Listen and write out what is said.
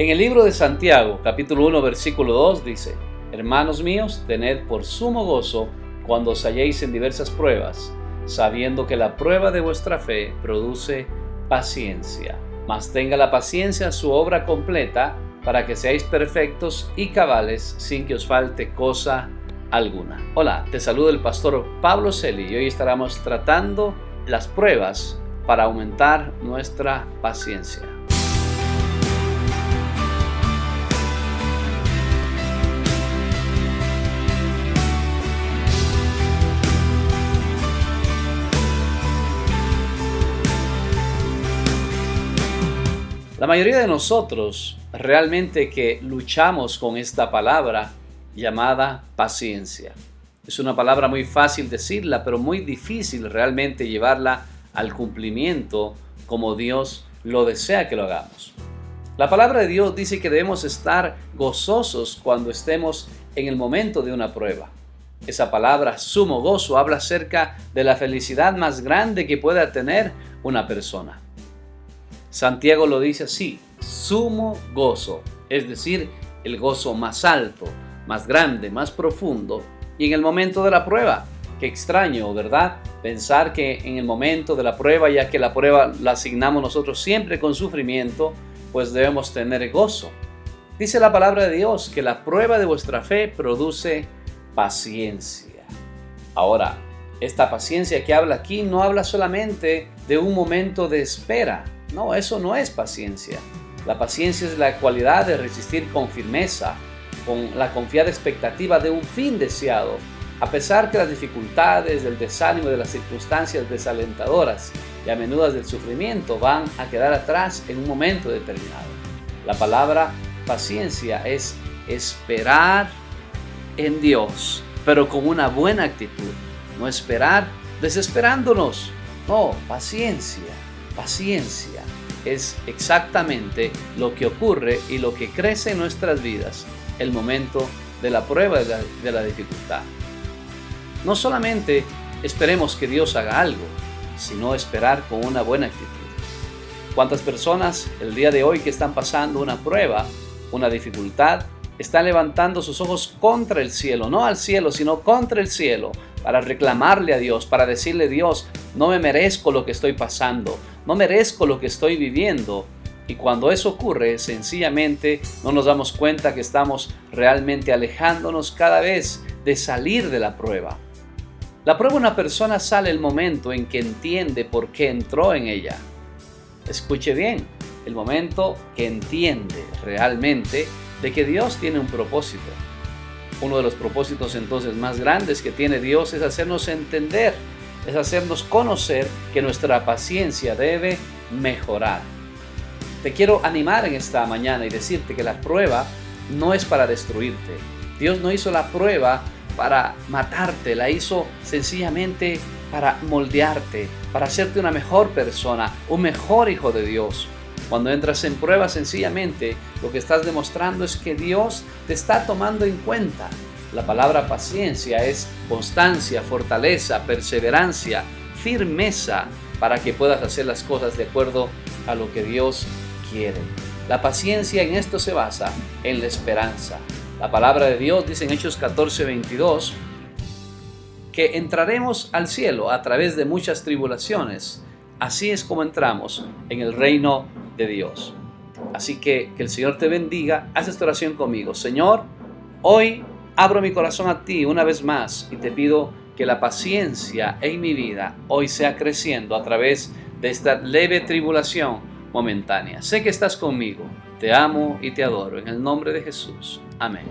En el libro de Santiago, capítulo 1, versículo 2 dice, Hermanos míos, tened por sumo gozo cuando os halléis en diversas pruebas, sabiendo que la prueba de vuestra fe produce paciencia. Mas tenga la paciencia su obra completa, para que seáis perfectos y cabales sin que os falte cosa alguna. Hola, te saluda el pastor Pablo Celi y hoy estaremos tratando las pruebas para aumentar nuestra paciencia. La mayoría de nosotros realmente que luchamos con esta palabra llamada paciencia. Es una palabra muy fácil decirla, pero muy difícil realmente llevarla al cumplimiento como Dios lo desea que lo hagamos. La palabra de Dios dice que debemos estar gozosos cuando estemos en el momento de una prueba. Esa palabra sumo gozo habla acerca de la felicidad más grande que pueda tener una persona. Santiago lo dice así, sumo gozo, es decir, el gozo más alto, más grande, más profundo, y en el momento de la prueba. Qué extraño, ¿verdad? Pensar que en el momento de la prueba, ya que la prueba la asignamos nosotros siempre con sufrimiento, pues debemos tener gozo. Dice la palabra de Dios que la prueba de vuestra fe produce paciencia. Ahora, esta paciencia que habla aquí no habla solamente de un momento de espera, no, eso no es paciencia. La paciencia es la cualidad de resistir con firmeza, con la confiada expectativa de un fin deseado, a pesar que las dificultades, del desánimo de las circunstancias desalentadoras y a menudo del sufrimiento van a quedar atrás en un momento determinado. La palabra paciencia es esperar en Dios, pero con una buena actitud. No esperar desesperándonos. No, paciencia paciencia es exactamente lo que ocurre y lo que crece en nuestras vidas el momento de la prueba de la, dificultad. No solamente esperemos que Dios haga algo, sino esperar con una buena actitud. ¿Cuántas personas el día de hoy que están pasando una prueba, una dificultad, están levantando sus ojos contra el cielo, no al cielo, sino contra el cielo, para reclamarle a Dios, para decirle, Dios, no me merezco lo que estoy pasando, no merezco lo que estoy viviendo. Y cuando eso ocurre, sencillamente no nos damos cuenta que estamos realmente alejándonos cada vez de salir de la prueba. La prueba una persona sale el momento en que entiende por qué entró en ella. Escuche bien, el momento que entiende realmente de que Dios tiene un propósito. Uno de los propósitos entonces más grandes que tiene Dios es hacernos entender es hacernos conocer que nuestra paciencia debe mejorar. Te quiero animar en esta mañana y decirte que la prueba no es para destruirte. Dios no hizo la prueba para matarte, la hizo sencillamente para moldearte, para hacerte una mejor persona, un mejor hijo de Dios. Cuando entras en prueba, sencillamente lo que estás demostrando es que Dios te está tomando en cuenta la palabra paciencia es constancia, fortaleza, perseverancia, firmeza para que puedas hacer las cosas de acuerdo a lo que Dios quiere. La paciencia en esto se basa en la esperanza. La palabra de Dios dice en Hechos 14, 22 que entraremos al cielo a través de muchas tribulaciones. Así es como entramos en el reino Dios. Así que que el Señor te bendiga. Haz esta oración conmigo. Señor, hoy abro mi corazón a ti una vez más y te pido que la paciencia en mi vida hoy sea creciendo a través de esta leve tribulación momentánea. Sé que estás conmigo, te amo y te adoro en el nombre de Jesús. Amén.